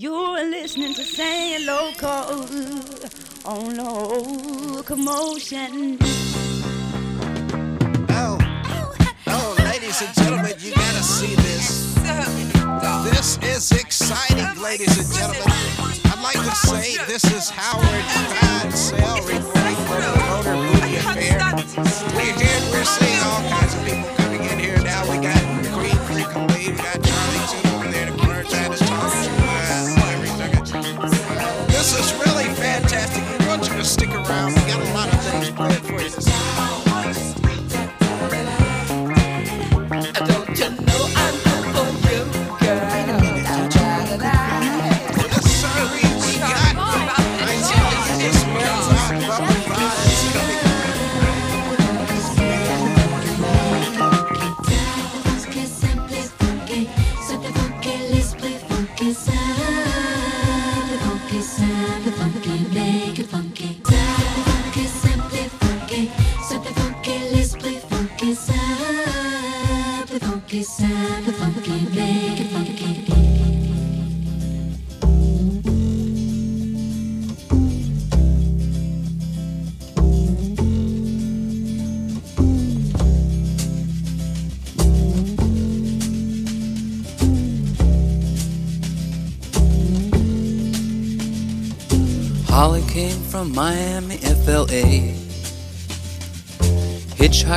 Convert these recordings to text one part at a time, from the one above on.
You're listening to Say Local on locomotion. Oh, oh, ladies and gentlemen, you gotta see this. This is exciting, ladies and gentlemen. I'd like to say this is Howard Fine Cell reporting from the Motor Booty Affair. We're here, we're seeing all kinds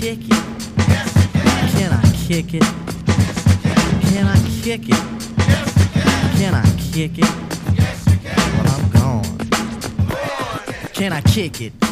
kick it? Can I kick it? Can I kick it? Can I kick it? Well, I'm gone. Can I kick it?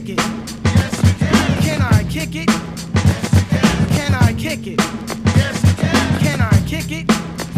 Can I kick it? Yes, you can. Can I kick it? Yes, you can. Can I kick it? Yes, you can. Can I kick it?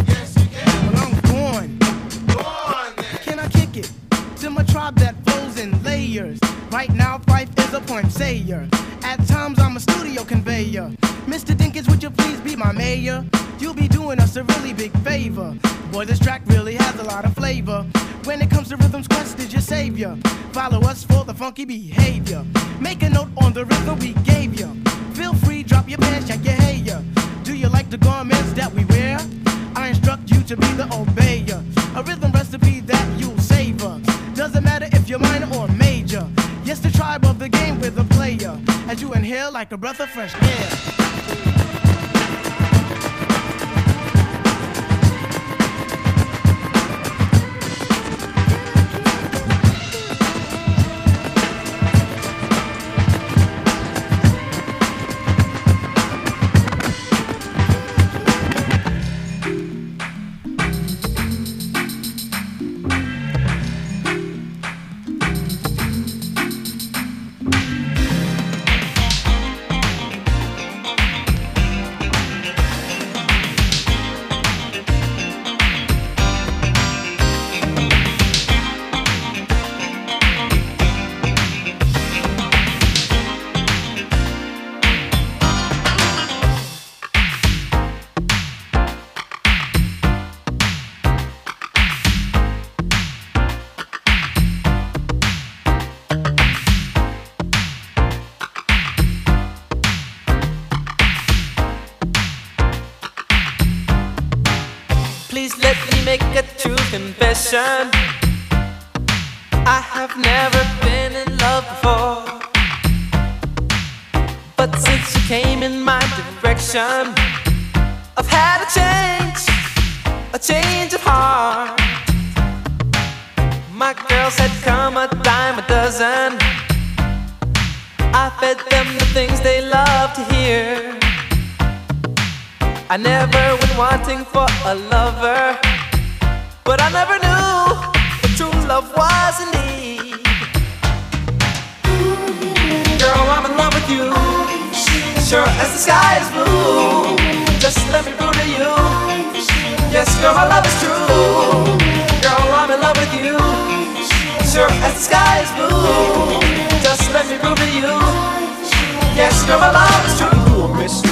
Yes, you can. Well, I'm. Go on, then. Can I kick it? To my tribe that flows in layers. Right now, Fife is a point sayer. At times, I'm a studio conveyor. Mr. Dinkins, would you please be my mayor? You'll be doing us a really big favor. Boy, this track really has a lot of flavor. When it comes to rhythms, Quest is your savior. Follow us for the funky behavior. Make a note on the rhythm we gave you. Feel free, drop your pants, check your hair. Do you like the garments that we wear? I instruct you to be the obeyer. A rhythm recipe that you'll savor. Doesn't matter if you're minor or major. Yes, the tribe of the game with a player. As you inhale like a breath of fresh air. Confession. I have never been in love before. But since you came in my direction, I've had a change, a change of heart. My girls had come a dime a dozen. I fed them the things they love to hear. I never went wanting for a lover, but I never knew what true love was indeed. Girl, I'm in love with you, sure as the sky is blue. Just let me prove to you, yes, girl, my love is true. Girl, I'm in love with you, sure as the sky is blue. Just let me prove to you, yes, girl, my love is true.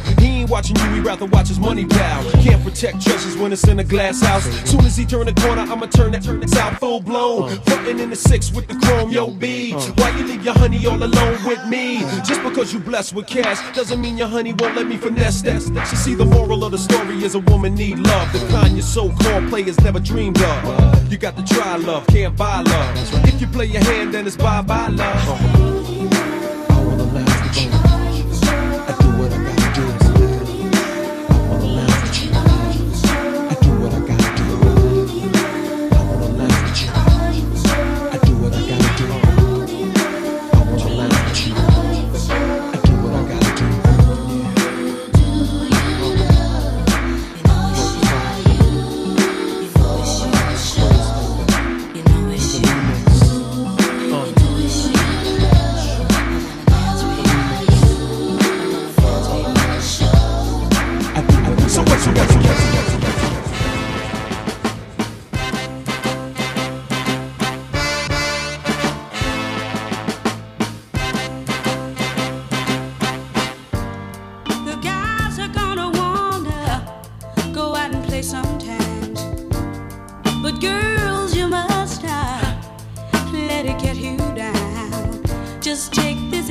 Watching you, he rather watch his money pal. Can't protect treasures when it's in a glass house. Soon as he turn the corner, I'ma turn that turn out full blown. Frontin' in the six with the chrome, yo B. Why you leave your honey all alone with me? Just because you blessed with cash doesn't mean your honey won't let me finesse that. You see, the moral of the story is a woman need love. The kind your so-called players never dreamed of. You got to try love, can't buy love. If you play your hand, then it's bye-bye love. This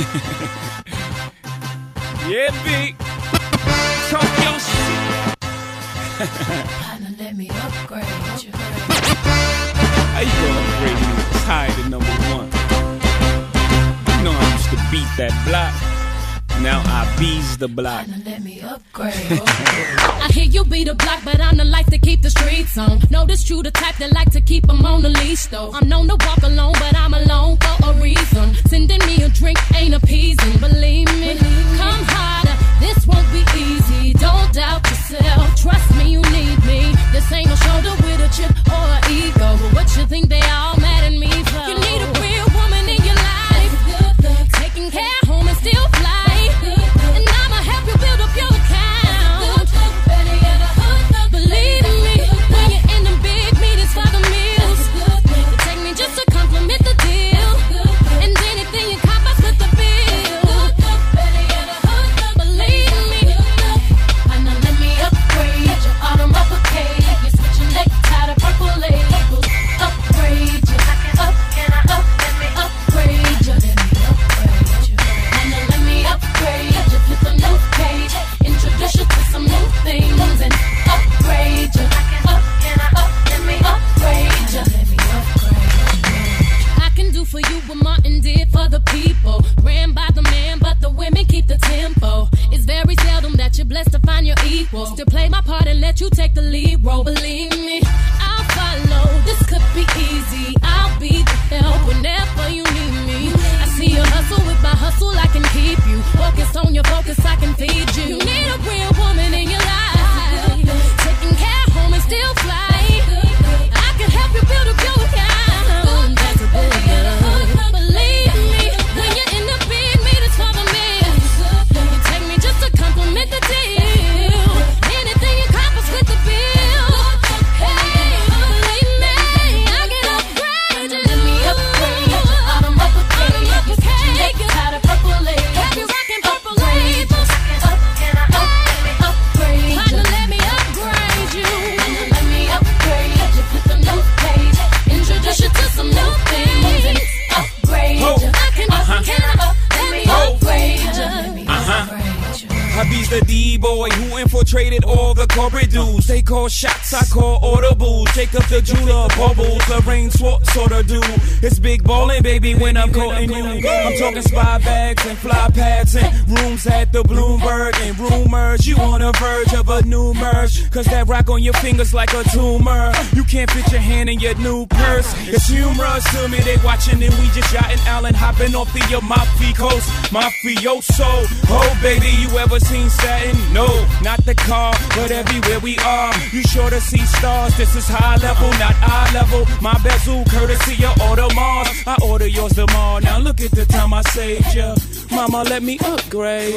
yeah, B. Talk your shit. Let me upgrade you. How you gonna upgrade me? Tired of number one. You know I used to beat that block. Now I bees the block. Let me upgrade. I hear you be the block, but I'm the life to keep the streets on. Notice true—the type that like to keep them on the leash, though. I'm known to walk alone, but I'm alone for a reason. Sending me a drink ain't appeasing. Believe me, come harder. This won't be easy. Don't doubt yourself. Trust me, you need me. This ain't no shoulder with a chip or an ego. But what you think they all mad at me for? You roll, believe me. baby, when I'm courting you. I'm talking spy bags and fly pads and rooms at the Bloomberg and rumors. You on the verge of a new merge, cause that rock on your fingers like a tumor. You can't fit your hand in your new purse. It's humorous to me, they watching and we just yachting Allen hopping off the your coast. Mafioso, oh baby, you ever seen satin? No, not the car, but everywhere we are. You sure to see stars, this is high level, not eye level. My bezel, courtesy of Audemars. I order order yours tomorrow. Now look at the time I saved ya. Mama, let me upgrade.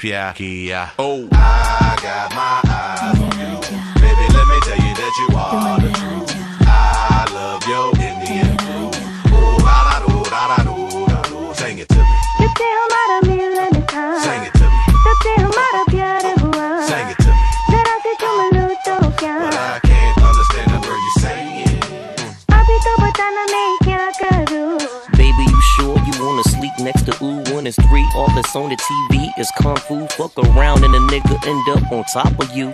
Pierre. Yeah. Oh, I got my what's on the TV is kung fu. Fuck around and a nigga end up on top of you.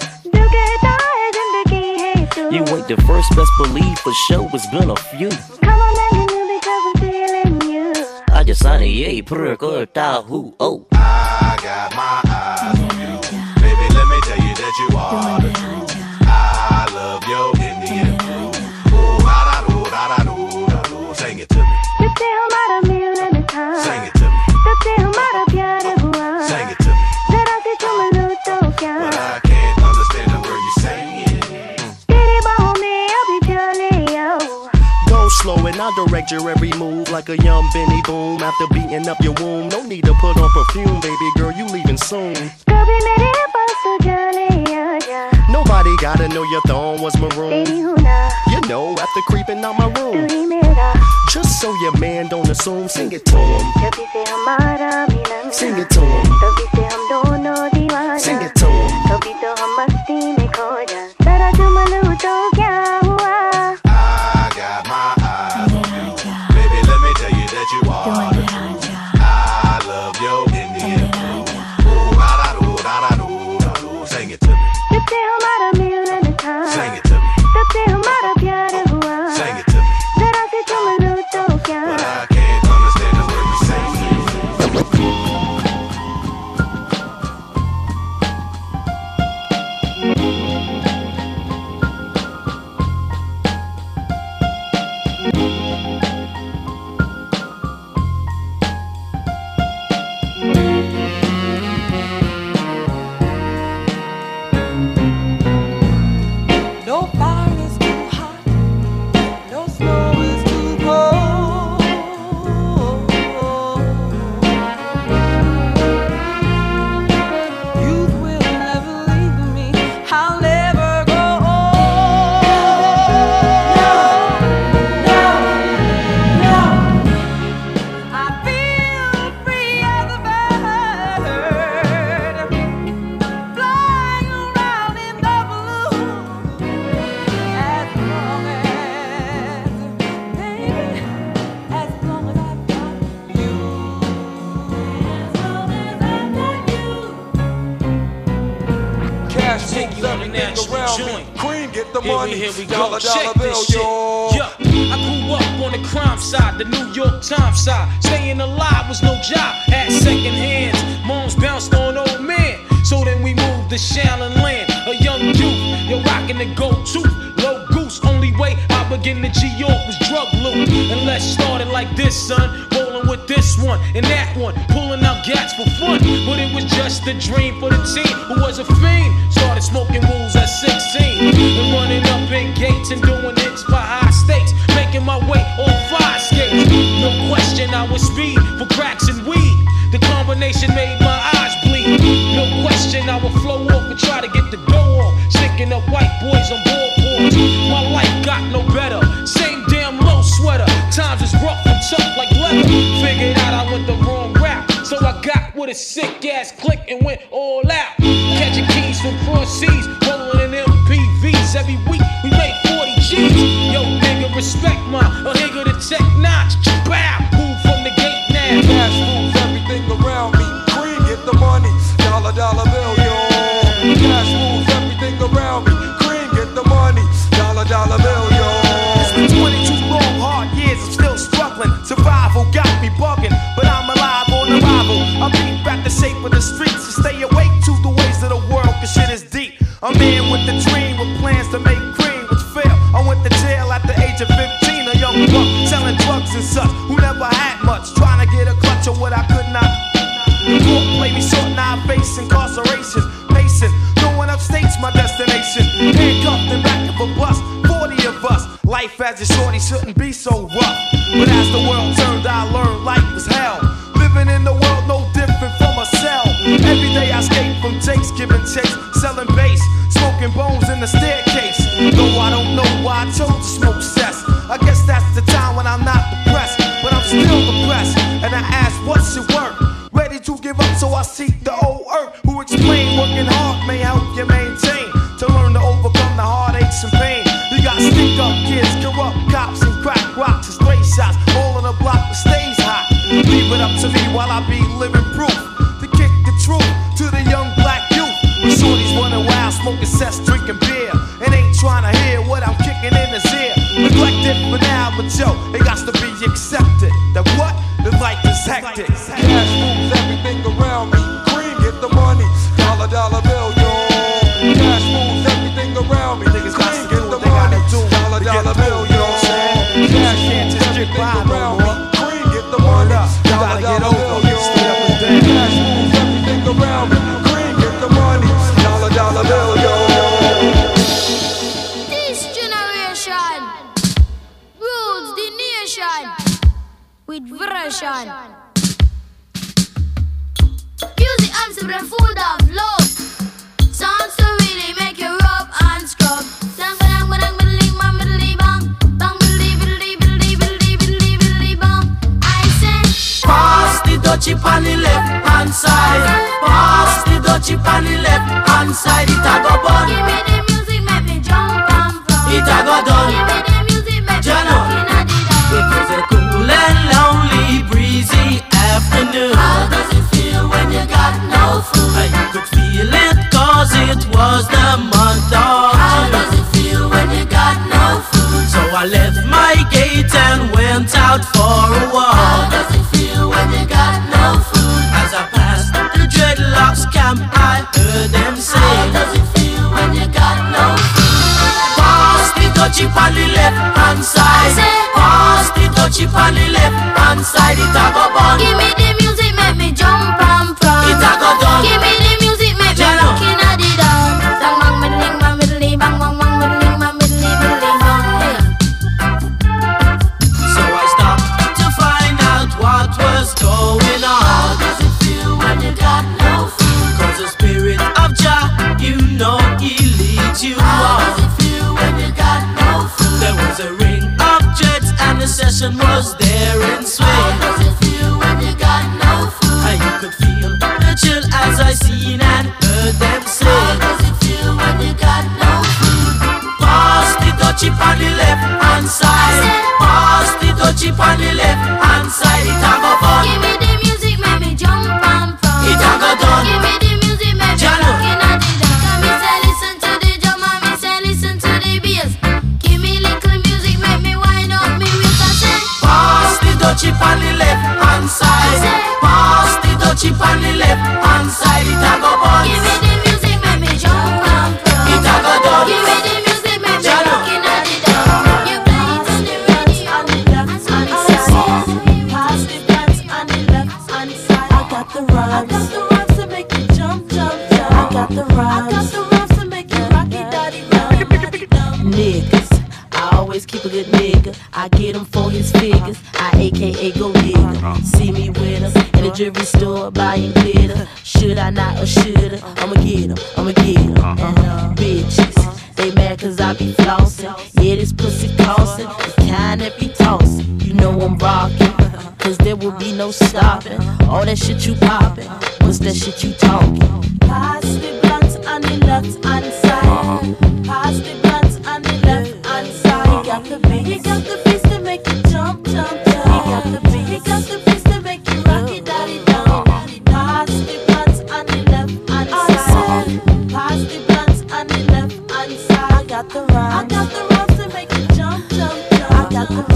You ain't the first, best believe for sure it's been a few. Come on, man, you because I'm feeling you. I just signed a yay, perk, or who, oh. I got my eyes on you. Baby, let me tell you that you are. your every move like a young Benny Boom after beating up your womb. No need to put on perfume, baby girl, you leaving soon. Nobody gotta know your thong was maroon. You know, after creeping out my room. Just so your man don't assume, sing it to him. Sing it to him. Sing it to him. Check this shit. Yeah. I grew up on the crime side, the New York Times side. Staying alive was no job. Had second hands, moms bounced on old men. So then we moved to Shaolin Land, a young youth. You're rocking the go-to, low goose. Only way I began to G York was drug loot. And let's start it like this, son. Rolling with this one and that one, pulling out gats for fun. But it was just a dream for the team who was a fiend. Started smoking. this sick ass click and went all out. Catching keys from cross seas, rolling in MPVs every week. We make 40 G's. Yo, nigga, respect my a nigga to check notch. Bow, move from the gate now. Cash moves everything around me. Green, get the money. Dollar, dollar bill, yo. Cash moves everything around me. Green, get the money. Dollar, dollar bill. as a shorty shouldn't be version. Music arms are full of love. sounds to really make you rub and scrub. Sang badang badang badali bang badali bang. Bang badali badali badali badali badali badali bang. I said. Pass the dutchie on the left hand side. Pass the dutchie on the left hand side. It a go bun. Give me the music, make me jump and fun. It a go done. out for a walk. How does it feel when you got no food? As I passed the dreadlocks camp, I heard them say. How does it feel when you got no food? Pass the touchy on the left hand side. Pass the touchy on the left hand side. It's a go bun. Give me passion was there.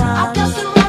I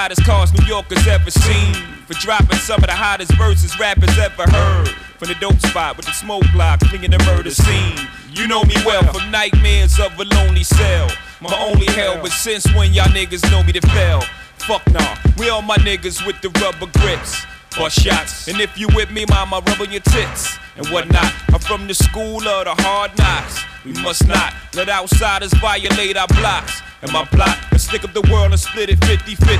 hottest cars New Yorkers ever seen. For dropping some of the hottest verses rappers ever heard. From the dope spot with the smoke block, clinging the murder scene. You know me well from nightmares of a lonely cell. My only hell, but since when y'all niggas know me to fail? Fuck nah, we all my niggas with the rubber grips. Bust shots, and if you with me, mama, rub on your tits and whatnot. I'm from the school of the hard knocks. We must not let outsiders violate our blocks. And my plot is stick up the world and split it 50 50.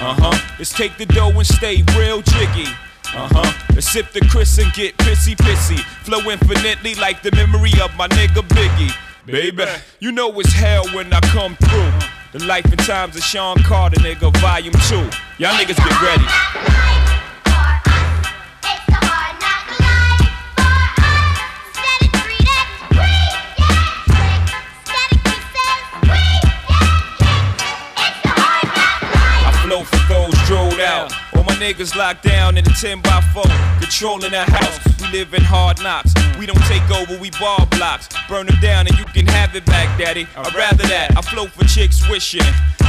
Uh huh. Let's take the dough and stay real jiggy. Uh huh. Let's sip the Chris and get pissy pissy. Flow infinitely like the memory of my nigga Biggie. Baby, you know it's hell when I come through. The life and times of Sean Carter, nigga, volume two. Y'all niggas get ready. Niggas locked down in a 10 by 4, controlling the house. We live in hard knocks. We don't take over, we bar blocks. Burn them down and you can have it back, daddy. I'd rather that. I flow for chicks wishing.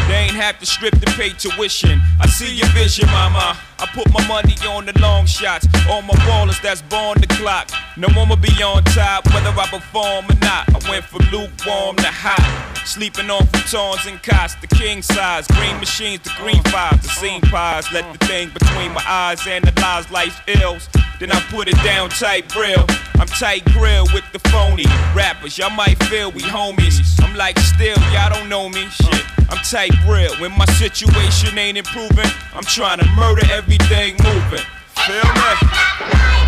They ain't have to strip to pay tuition. I see your vision, mama. I put my money on the long shots. All my ballers that's born the clock. No one will be on top, whether I perform or not. I went from lukewarm to hot. Sleeping on futons and cots, the king size. Green machines, the green fives, the scene pies. Let the thing between my eyes analyze life's ills. Then I put it down tight grill. I'm tight grill with the phony rappers. Y'all might feel we homies. I'm like still, y'all don't know me. Shit, I'm tight grill. When my situation ain't improving, I'm trying to murder everything moving. Feel me?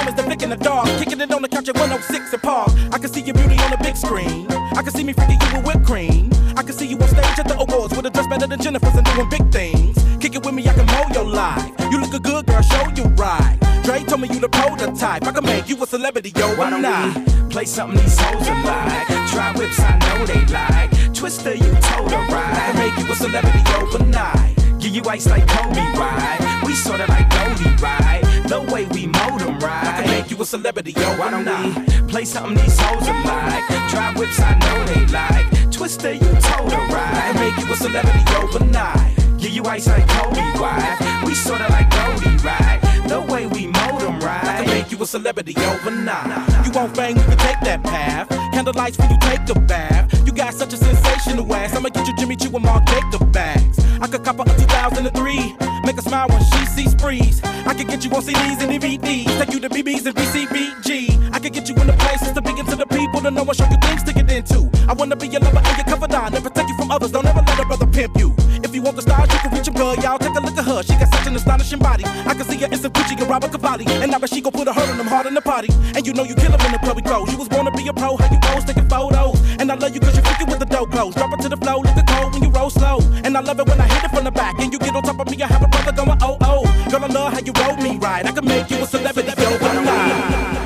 Carpet the drummers, they're the dog. Kicking it on the couch at 106 and Park. I can see your beauty on the big screen. I can see me freaking you with whipped cream. I can see you on stage at the awards with a dress better than Jennifer's and doing big things. Kick it with me, I can mold your life. You look a good girl, show you right. Dre told me you the prototype. I can make you a celebrity, yo, Why don't not? play something these hoes are like? Try whips, I know they like. Twister, you told her right. I can make you a celebrity overnight. Give you ice like Kobe, right? We sorta like Goldie, right? The way we mold 'em right. I can make you a celebrity, yo, Why don't we play something these hoes are like? Try whips, I know they like. Twister, you told her I right. can make you a celebrity overnight. Give you ice like Kobe, right? We sorta like Goldie, right? The way we mold 'em them right. can make you a celebrity overnight. You want fame, you can take that path. Candlelights when you take a bath. You got such a sensational ass. I'ma get you Jimmy Choo and Marc Jacob bags. I could cop a 2003. Make her smile when she sees sprees. I could get you on CDs and DVDs. Take you to BBs and BCBG. I could get you in the places to be into the people to know and show you things to get into. I wanna be your lover and your confidant and protect you from others. Don't ever let a brother pimp you. If you want the stars, you can reach girl. Y'all take a look at her. She got such an astonishing body. I can see her in some Gucci and Roberto Cavalli. And I bet she gon' put a hurt on them hard in the party. And you know you kill 'em in the club we go. You was born to be a pro, how you pose, taking photos. And I love you cause you freaking with the dope clothes. Drop it to the flow, look the cold when you roll slow. And I love it when I hit it from the back. And you get on top of me, I have a brother going, oh, oh. Girl, I love how you roll me right. I can make you a celebrity overnight. dreaming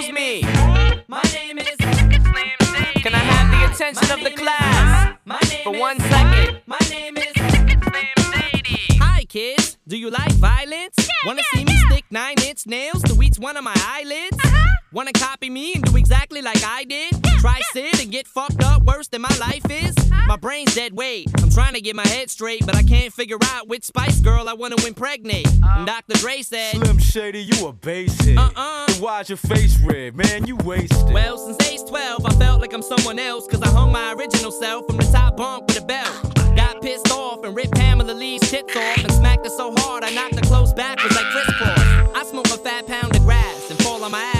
Excuse me. My name is Slim Shady. Can I have the attention of the class for one second? My name is Slim Shady. Hi kids, do you like violence? Wanna see me stick nine inch nails to each one of my eyelids? Wanna copy me and do exactly like I did? Try sit and get fucked up worse than my life is? My brain's dead weight. I'm trying to get my head straight, but I can't figure out which Spice Girl I wanna impregnate. And Dr. Dre said, Slim Shady, you a basic. Uh-uh. Then why's your face red? Man, you wasted. Well, since age 12, I felt like I'm someone else, cause I hung my original self from the top bunk with a belt. Got pissed off and ripped Pamela Lee's tits off and smacked her so hard I knocked her clothes backwards like Kris Kross. I smoke a fat pound of grass and fall on my ass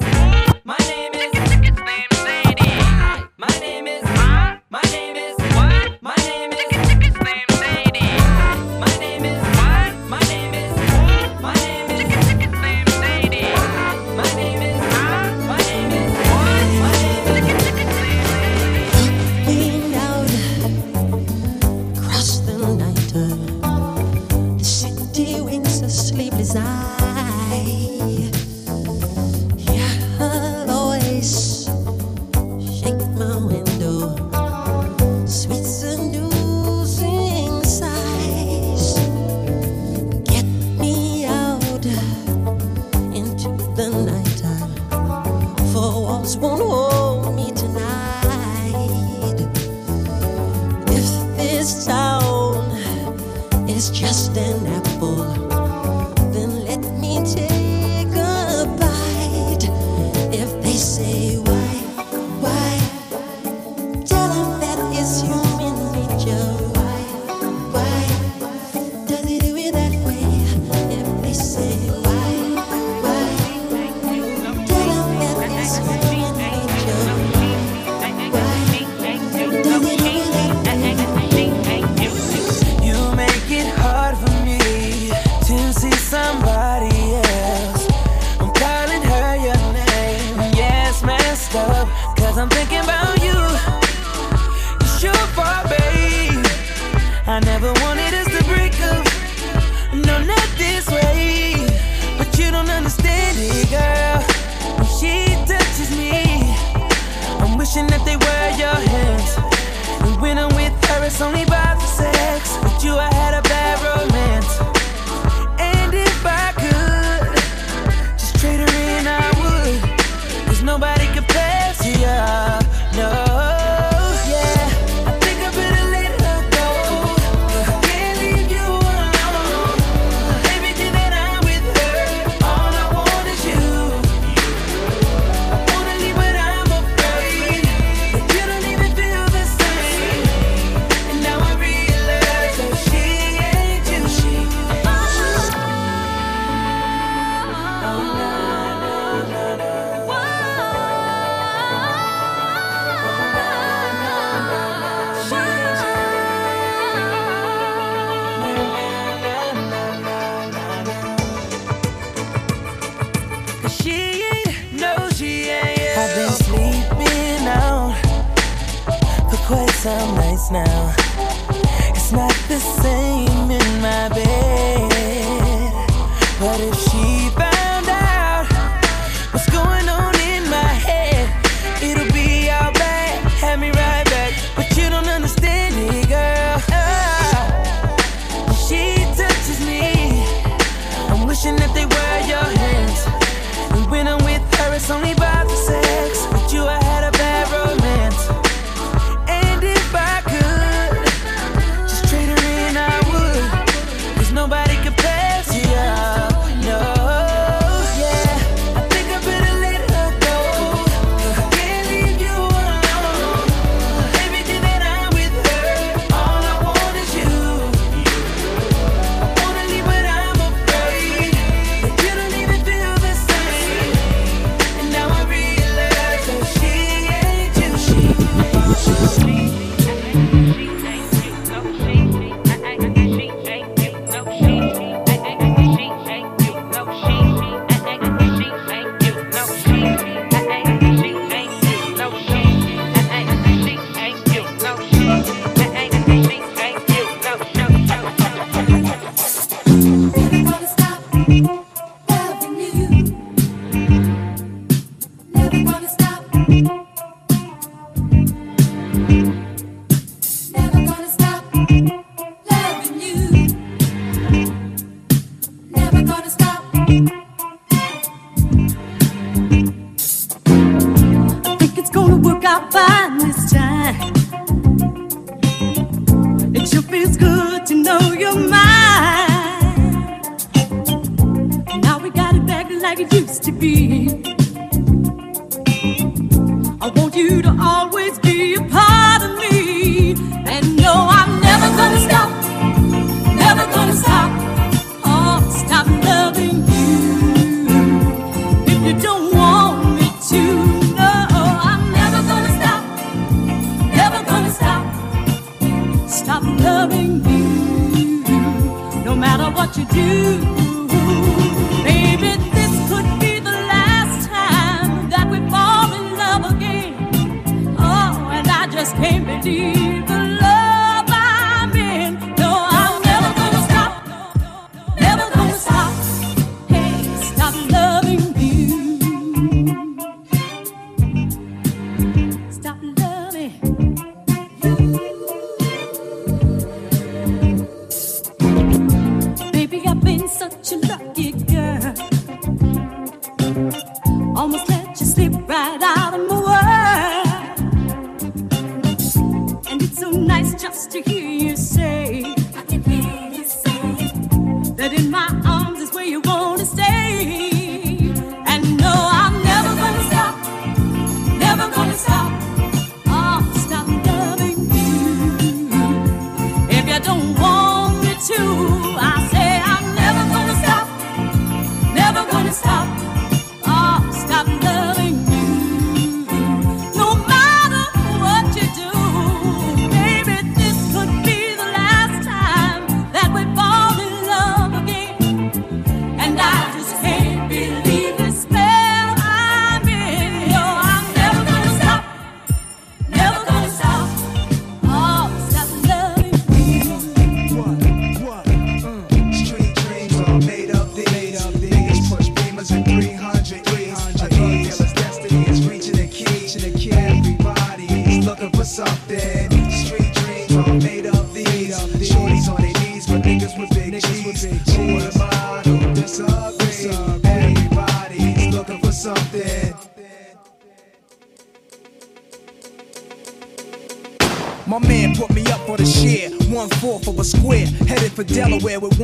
for walls won't hold nice just to hear you say, hear you say that in my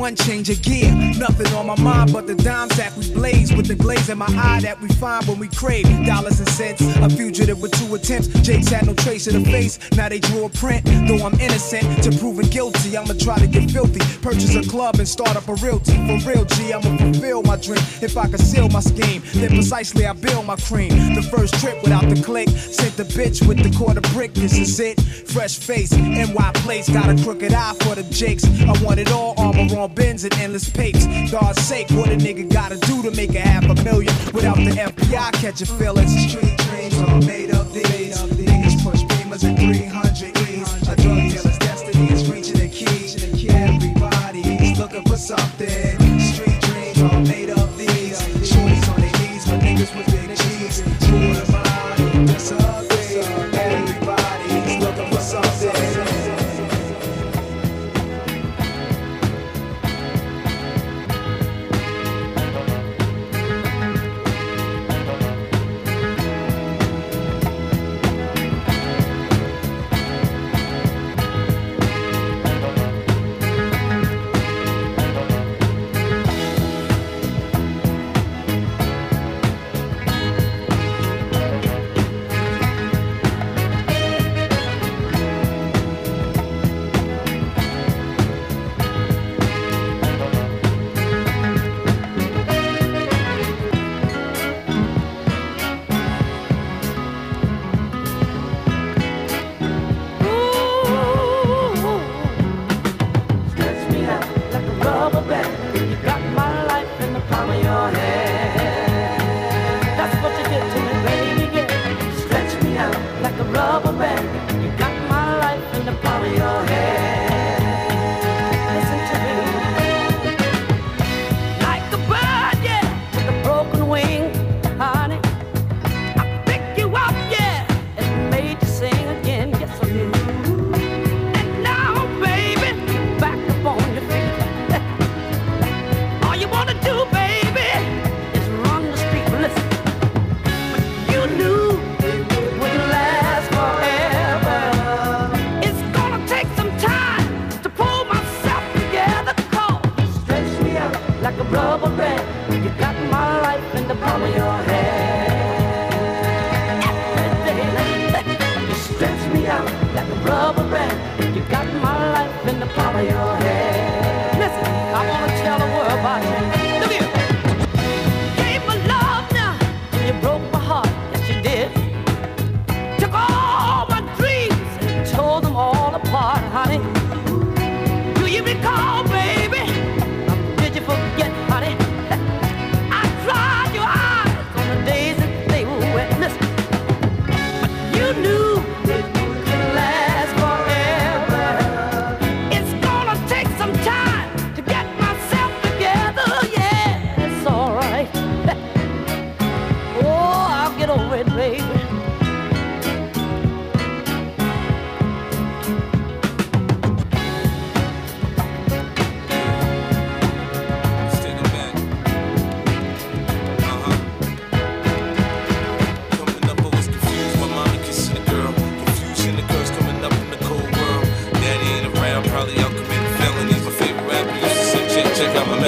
one change of gear. Nothing on my mind but the dimes that we blaze. With the glaze in my eye that we find when we crave dollars and cents. A fugitive with two attempts. Jake's had no trace of the face. Now they drew a print. Though I'm innocent to proven guilty, I'ma try to get filthy. Purchase a club and start up a realty. For real, G, I'ma fulfill my dream. If I conceal my scheme, then precisely I build my cream. The first trip without the click. Sent the bitch with the quarter brick. This is it. Fresh face, NY place. Got a crooked eye for the jakes. I want it all. Armor on bins and endless papes. God's sake, what a nigga gotta do to make a half a million without the FBI catching feelings. Street dreams are made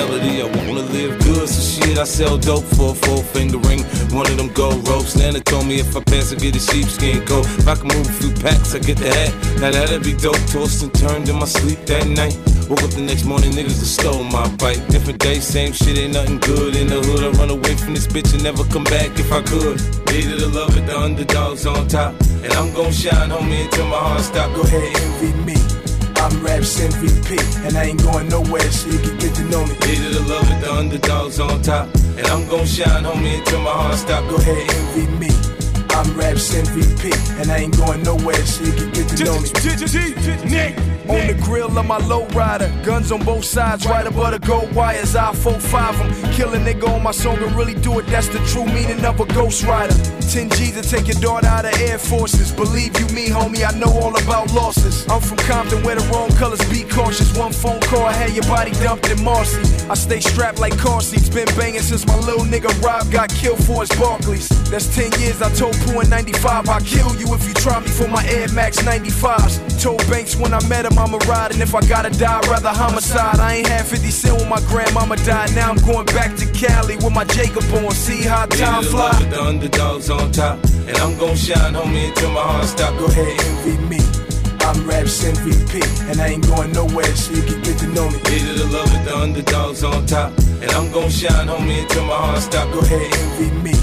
melody. I wanna live good, so shit, I sell dope for a four finger ring. One of them gold ropes. Nana told me if I pass, I get a sheepskin coat. If I can move a few packs, I get the hat. Now that'd be dope. Tossed and turned in my sleep that night. Woke up the next morning, niggas stole my bike. Different day, same shit, ain't nothing good. In the hood, I run away from this bitch and never come back if I could. Needed to love it, the underdogs on top. And I'm gon' shine, homie, until my heart stop. Go ahead, envy me. I'm Raps MVP, and I ain't going nowhere, so you can get to know me. Needed to love it, the underdogs on top. And I'm gon' shine, homie, until my heart stop. Go ahead, envy me. I'm Raps MVP, and I ain't going nowhere, so you can get to know me. On the grill of my low rider, guns on both sides, right above the gold wires. I 4-5 them, kill a nigga on my song and really do it. That's the true meaning of a ghost rider. 10 G's to take your daughter out of Air Forces. Believe you me, homie, I know all about losses. I'm from Compton where the wrong colors be cautious. One phone call, I had your body dumped in Marcy. I stay strapped like car seats, been banging since my little nigga Rob got killed for his Barkleys. That's 10 years, I told Pooh in 95, I'll kill you if you try me for my Air Max 95s. Told Banks when I met him, I'ma ride, and if I gotta die, I'd rather homicide. I ain't had 50 cent when my grandmama died, now I'm going back to Cali with my Jacob on. See how time fly. the underdogs on top. And I'm gon' shine, homie, until my heart stop. Go ahead, envy me. I'm Raps MVP, and I ain't going nowhere, so you can get to know me. Needed to love it, the underdogs on top. And I'm gon' shine, homie, until my heart stop. Go ahead, envy me.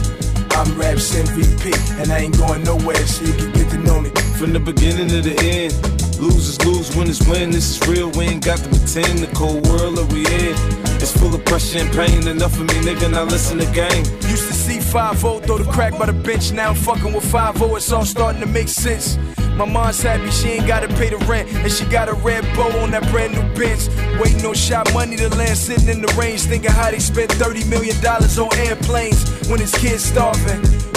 I'm Raps MVP, and I ain't going nowhere, so you can get to know me. From the beginning to the end, losers lose, winners win. This is real, we ain't got to pretend. The cold world that we in is full of pressure and pain. Enough of me, nigga, now listen to game. Used to see 5 throw the crack by the bench. Now I'm fucking with 5 it's all starting to make sense. My mom's happy she ain't gotta pay the rent, and she got a red bow on that brand new Benz. Waiting on shot money to land, sitting in the range, thinking how they spent 30 million dollars on airplanes when his kids starving.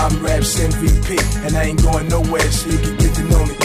I'm Raps MVP, and I ain't going nowhere, so you can get to know me.